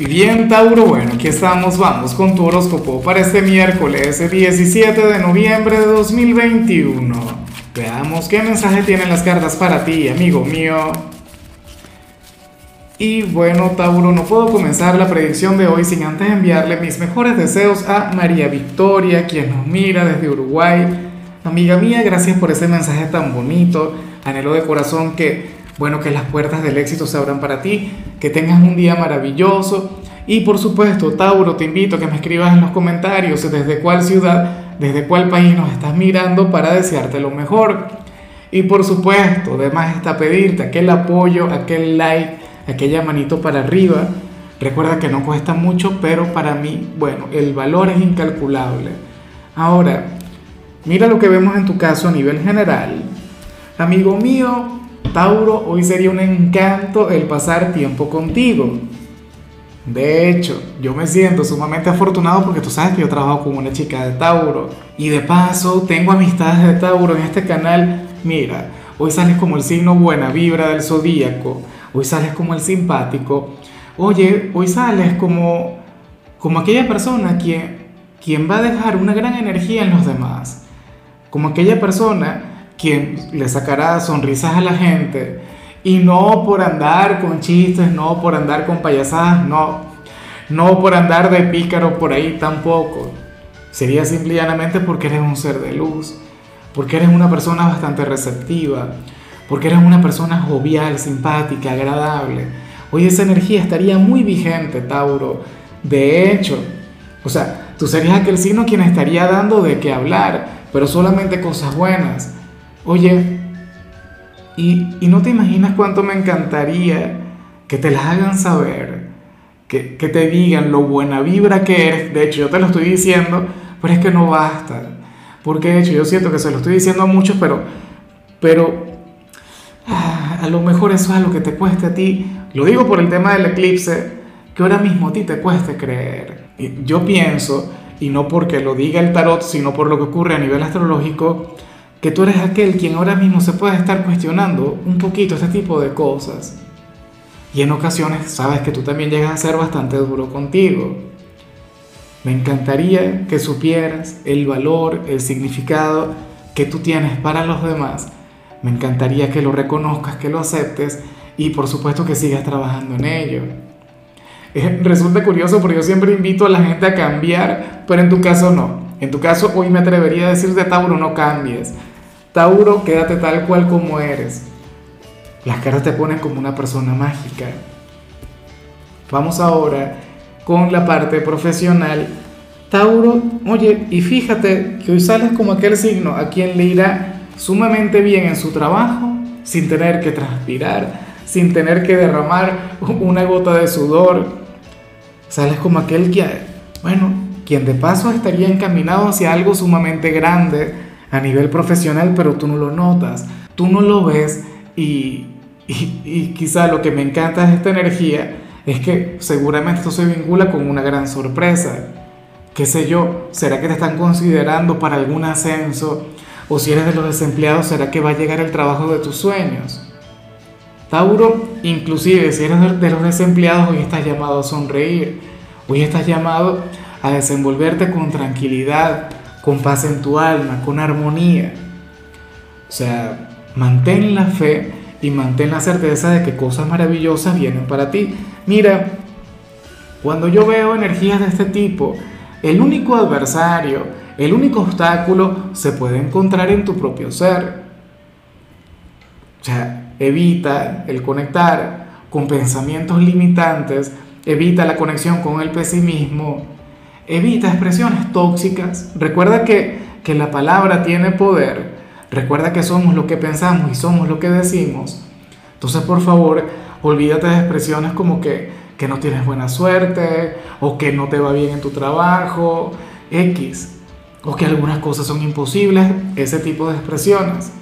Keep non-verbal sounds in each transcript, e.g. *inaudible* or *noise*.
Y bien, Tauro, bueno, aquí estamos, vamos con tu horóscopo para este miércoles 17 de noviembre de 2021. Veamos qué mensaje tienen las cartas para ti, amigo mío. Y bueno, Tauro, no puedo comenzar la predicción de hoy sin antes enviarle mis mejores deseos a María Victoria, quien nos mira desde Uruguay. Amiga mía, gracias por ese mensaje tan bonito. Anhelo de corazón que bueno, que las puertas del éxito se abran para ti, que tengas un día maravilloso. Y por supuesto, Tauro, te invito a que me escribas en los comentarios desde cuál ciudad, desde cuál país nos estás mirando para desearte lo mejor. Y por supuesto, además está pedirte aquel apoyo, aquel like, aquella manito para arriba. Recuerda que no cuesta mucho, pero para mí, bueno, el valor es incalculable. Ahora, mira lo que vemos en tu caso a nivel general. Amigo mío, Tauro, hoy sería un encanto el pasar tiempo contigo. De hecho, yo me siento sumamente afortunado porque tú sabes que yo trabajo con una chica de Tauro. Y de paso, tengo amistades de Tauro en este canal. Mira, hoy sales como el signo buena vibra del zodíaco. Hoy sales como el simpático. Oye, hoy sales como, como aquella persona quien, quien va a dejar una gran energía en los demás. Como aquella persona quien le sacará sonrisas a la gente y no por andar con chistes, no por andar con payasadas, no, no por andar de pícaro por ahí tampoco. Sería simplemente porque eres un ser de luz, porque eres una persona bastante receptiva, porque eres una persona jovial, simpática, agradable. Hoy esa energía estaría muy vigente, Tauro. De hecho, o sea, tú serías aquel signo quien estaría dando de qué hablar, pero solamente cosas buenas Oye, y, no te imaginas cuánto me encantaría que te las hagan saber, que, que, te digan lo buena vibra que eres. De hecho, yo te lo estoy diciendo, pero es que no basta. Porque de hecho yo siento que se lo estoy diciendo a muchos, pero, pero ah, a lo mejor eso es lo que te cueste a ti. Lo digo por el tema del eclipse, que ahora mismo a ti te cueste creer. Yo pienso, y no porque lo diga el tarot, sino por lo que ocurre a nivel astrológico, que tú eres aquel quien ahora mismo se puede estar cuestionando un poquito este tipo de cosas. Y en ocasiones sabes que tú también llegas a ser bastante duro contigo. Me encantaría que supieras el valor, el significado que tú tienes para los demás. Me encantaría que lo reconozcas, que lo aceptes y por supuesto que sigas trabajando en ello. Eh, resulta curioso porque yo siempre invito a la gente a cambiar, pero en tu caso no. En tu caso hoy me atrevería a decirte, Tauro, no cambies. Tauro, quédate tal cual como eres. Las caras te ponen como una persona mágica. Vamos ahora con la parte profesional. Tauro, oye, y fíjate que hoy sales como aquel signo a quien le irá sumamente bien en su trabajo, sin tener que transpirar, sin tener que derramar *laughs* una gota de sudor. Sales como aquel que, bueno, quien de paso estaría encaminado hacia algo sumamente grande, a nivel profesional, pero tú no lo notas, tú no lo ves y, y, quizá lo que me encanta de esta energía es que seguramente esto se vincula con una gran sorpresa. ¿Qué sé yo? ¿Será que te están considerando para algún ascenso? ¿O si eres de los desempleados, será que va a llegar el trabajo de tus sueños? Tauro, inclusive si eres de los desempleados, hoy estás llamado a sonreír. Hoy estás llamado a desenvolverte con tranquilidad, con paz en tu alma, con armonía. O sea, mantén la fe y mantén la certeza de que cosas maravillosas vienen para ti. Mira, cuando yo veo energías de este tipo, el único adversario, el único obstáculo se puede encontrar en tu propio ser. O sea, evita el conectar con pensamientos limitantes, evita la conexión con el pesimismo, Evita expresiones tóxicas. Recuerda que, que la palabra tiene poder. Recuerda que somos lo que pensamos y somos lo que decimos. Entonces, por favor, olvídate de expresiones como que, que no tienes buena suerte o que no te va bien en tu trabajo, X, o que algunas cosas son imposibles, ese tipo de expresiones.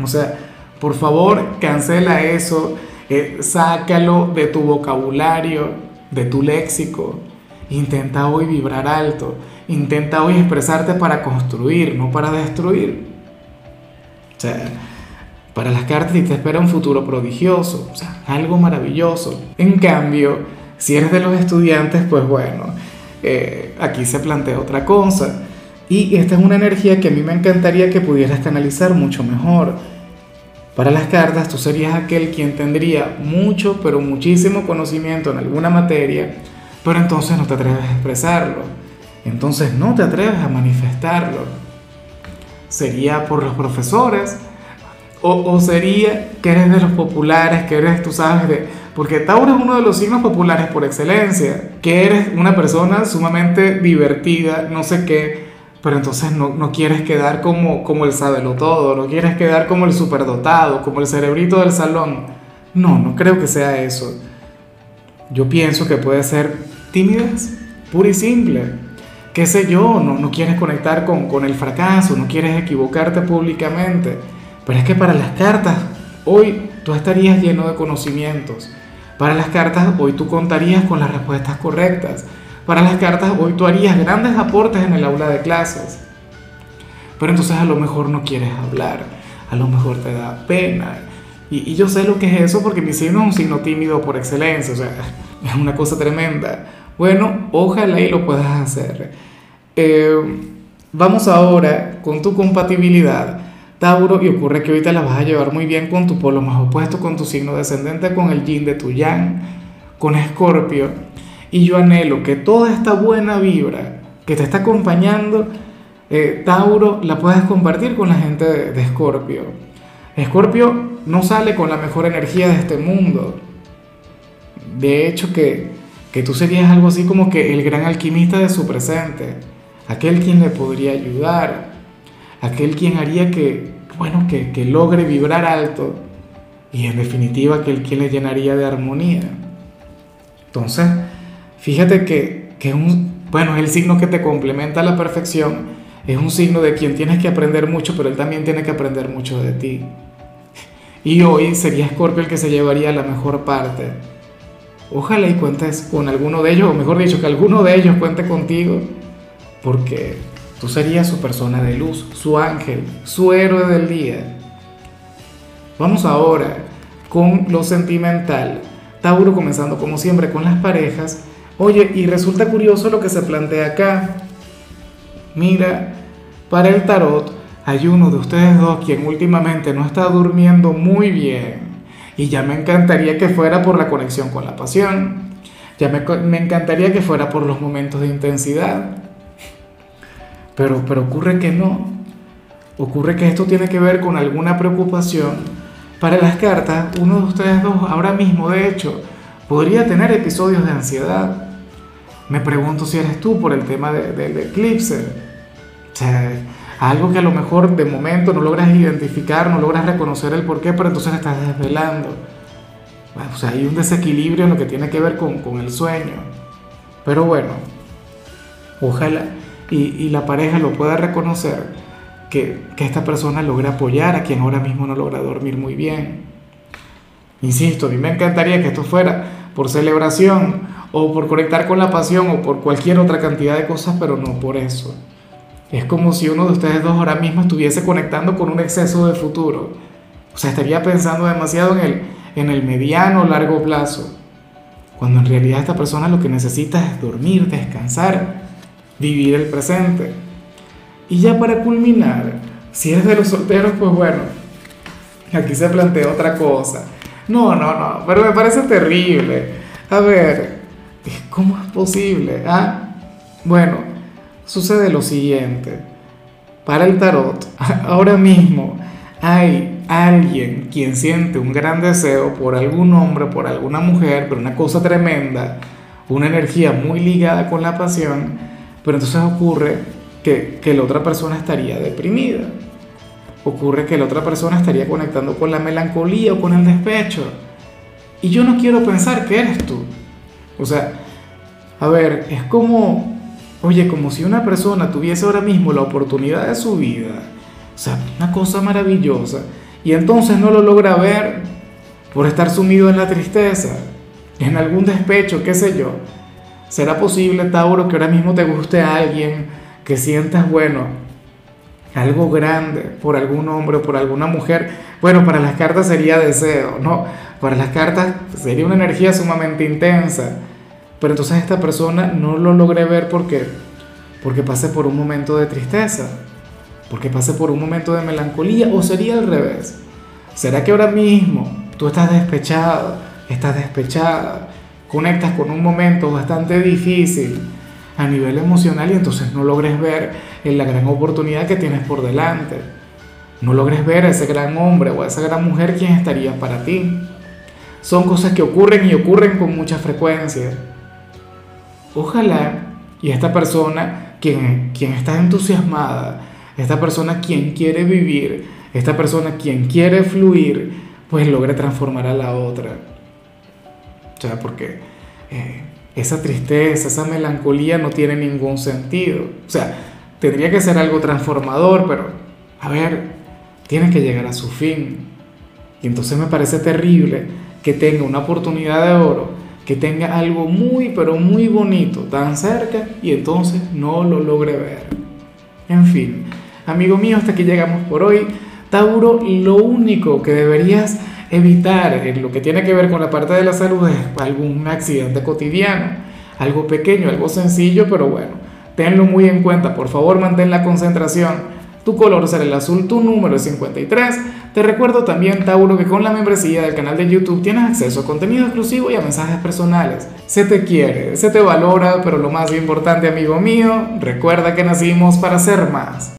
O sea, por favor, cancela eso, eh, sácalo de tu vocabulario, de tu léxico. Intenta hoy vibrar alto. Intenta hoy expresarte para construir, no para destruir. O sea, para las cartas te espera un futuro prodigioso, o sea, algo maravilloso. En cambio, Si eres de los estudiantes, pues bueno, eh, aquí se plantea otra cosa. Y esta es una energía que a mí me encantaría que pudieras canalizar mucho mejor. Para las cartas, tú serías aquel quien tendría mucho, pero muchísimo conocimiento en alguna materia, pero entonces no te atreves a expresarlo. Entonces no te atreves a manifestarlo. Sería por los profesores, o, sería que eres de los populares, que eres, tú sabes, de... Porque Tauro es uno de los signos populares por excelencia, que eres una persona sumamente divertida, no sé qué, pero entonces no, no quieres quedar como, como el sabelo todo, no quieres quedar como el superdotado, como el cerebrito del salón. No, no creo que sea eso. Yo pienso que puede ser timidez, pura y simple. Qué sé yo, no, no quieres conectar con, con el fracaso, no quieres equivocarte públicamente pero es que para las cartas, hoy tú estarías lleno de conocimientos. Para las cartas, hoy tú contarías con las respuestas correctas. Para las cartas, hoy tú harías grandes aportes en el aula de clases. Pero entonces a lo mejor no quieres hablar, a lo mejor te da pena. Y, yo sé lo que es eso porque mi signo es un signo tímido por excelencia, o sea, *laughs* es una cosa tremenda. Bueno, ojalá y lo puedas hacer. Eh, vamos ahora con tu compatibilidad Tauro, y ocurre que ahorita la vas a llevar muy bien con tu polo más opuesto, con tu signo descendente, con el yin de tu yang, con Escorpio. Y yo anhelo que toda esta buena vibra que te está acompañando, eh, Tauro, la puedas compartir con la gente de Escorpio. Escorpio no sale con la mejor energía de este mundo. De hecho, que, que tú serías algo así como que el gran alquimista de su presente, aquel quien le podría ayudar, aquel quien haría que, bueno, que, que logre vibrar alto y en definitiva aquel quien le llenaría de armonía. Entonces, fíjate que, que un, bueno, el signo que te complementa a la perfección, es un signo de quien tienes que aprender mucho, pero él también tiene que aprender mucho de ti. Y hoy sería Scorpio el que se llevaría la mejor parte. Ojalá y cuentes con alguno de ellos, o mejor dicho, que alguno de ellos cuente contigo, porque Tú serías su persona de luz, su ángel, su héroe del día. Vamos ahora con lo sentimental. Tauro comenzando como siempre con las parejas. Oye, y resulta curioso lo que se plantea acá. Mira, para el tarot hay uno de ustedes dos quien últimamente no está durmiendo muy bien. Y ya me encantaría que fuera por la conexión con la pasión. Ya me, encantaría que fuera por los momentos de intensidad. Pero, pero ocurre que no. Ocurre que esto tiene que ver con alguna preocupación. Para las cartas, uno de ustedes dos ahora mismo, de hecho, podría tener episodios de ansiedad. Me pregunto si eres tú por el tema del eclipse. Algo que a lo mejor de momento no logras identificar, no logras reconocer el porqué, pero entonces estás desvelando. O sea, hay un desequilibrio en lo que tiene que ver con, con el sueño. Pero bueno, ojalá y, la pareja lo pueda reconocer, que, que esta persona logra apoyar a quien ahora mismo no logra dormir muy bien. Insisto, a mí me encantaría que esto fuera por celebración o por conectar con la pasión o por cualquier otra cantidad de cosas, pero no por eso. Es como si uno de ustedes dos ahora mismo estuviese conectando con un exceso de futuro. O sea, estaría pensando demasiado en el, en el mediano o largo plazo. Cuando en realidad esta persona lo que necesita es dormir, descansar vivir el presente. Y ya para culminar, si eres de los solteros, pues bueno, aquí se plantea otra cosa. No, no, no, pero me parece terrible. A ver, ¿cómo es posible? Ah, bueno, sucede lo siguiente. Para el tarot, *laughs* ahora mismo hay alguien quien siente un gran deseo por algún hombre, por alguna mujer, pero una cosa tremenda, una energía muy ligada con la pasión pero entonces ocurre que, que la otra persona estaría deprimida. Ocurre que la otra persona estaría conectando con la melancolía o con el despecho. Y yo no quiero pensar que eres tú. O sea, a ver, es como, oye, como si una persona tuviese ahora mismo la oportunidad de su vida. O sea, una cosa maravillosa. Y entonces no lo logra ver por estar sumido en la tristeza, en algún despecho, qué sé yo. ¿Será posible, Tauro, que ahora mismo te guste a alguien, que sientas, bueno, algo grande por algún hombre o por alguna mujer? Bueno, para las cartas sería deseo, ¿no? Para las cartas sería una energía sumamente intensa. Pero entonces esta persona no lo logré ver porque, porque pase por un momento de tristeza, porque pase por un momento de melancolía, o sería al revés. ¿Será que ahora mismo tú estás despechado, estás despechada, conectas con un momento bastante difícil a nivel emocional y entonces no logres ver la gran oportunidad que tienes por delante? No logres ver a ese gran hombre o a esa gran mujer quien estaría para ti. Son cosas que ocurren y ocurren con mucha frecuencia. Ojalá y esta persona quien, quien está entusiasmada, esta persona quien quiere vivir, esta persona quien quiere fluir, pues logre transformar a la otra. O sea, porque eh, esa tristeza, esa melancolía no tiene ningún sentido. O sea, tendría que ser algo transformador, pero a ver, tiene que llegar a su fin. Y entonces me parece terrible que tenga una oportunidad de oro, que tenga algo muy, pero muy bonito tan cerca y entonces no lo logre ver. En fin, amigo mío, hasta aquí llegamos por hoy. Tauro, lo único que deberías evitar en lo que tiene que ver con la parte de la salud es algún accidente cotidiano, algo pequeño, algo sencillo, pero bueno, tenlo muy en cuenta. Por favor, mantén la concentración tu color será el azul, tu número es 53. Te recuerdo también, Tauro, que con la membresía del canal de YouTube tienes acceso a contenido exclusivo y a mensajes personales. Se te quiere, se te valora, pero lo más importante, amigo mío, recuerda que nacimos para ser más.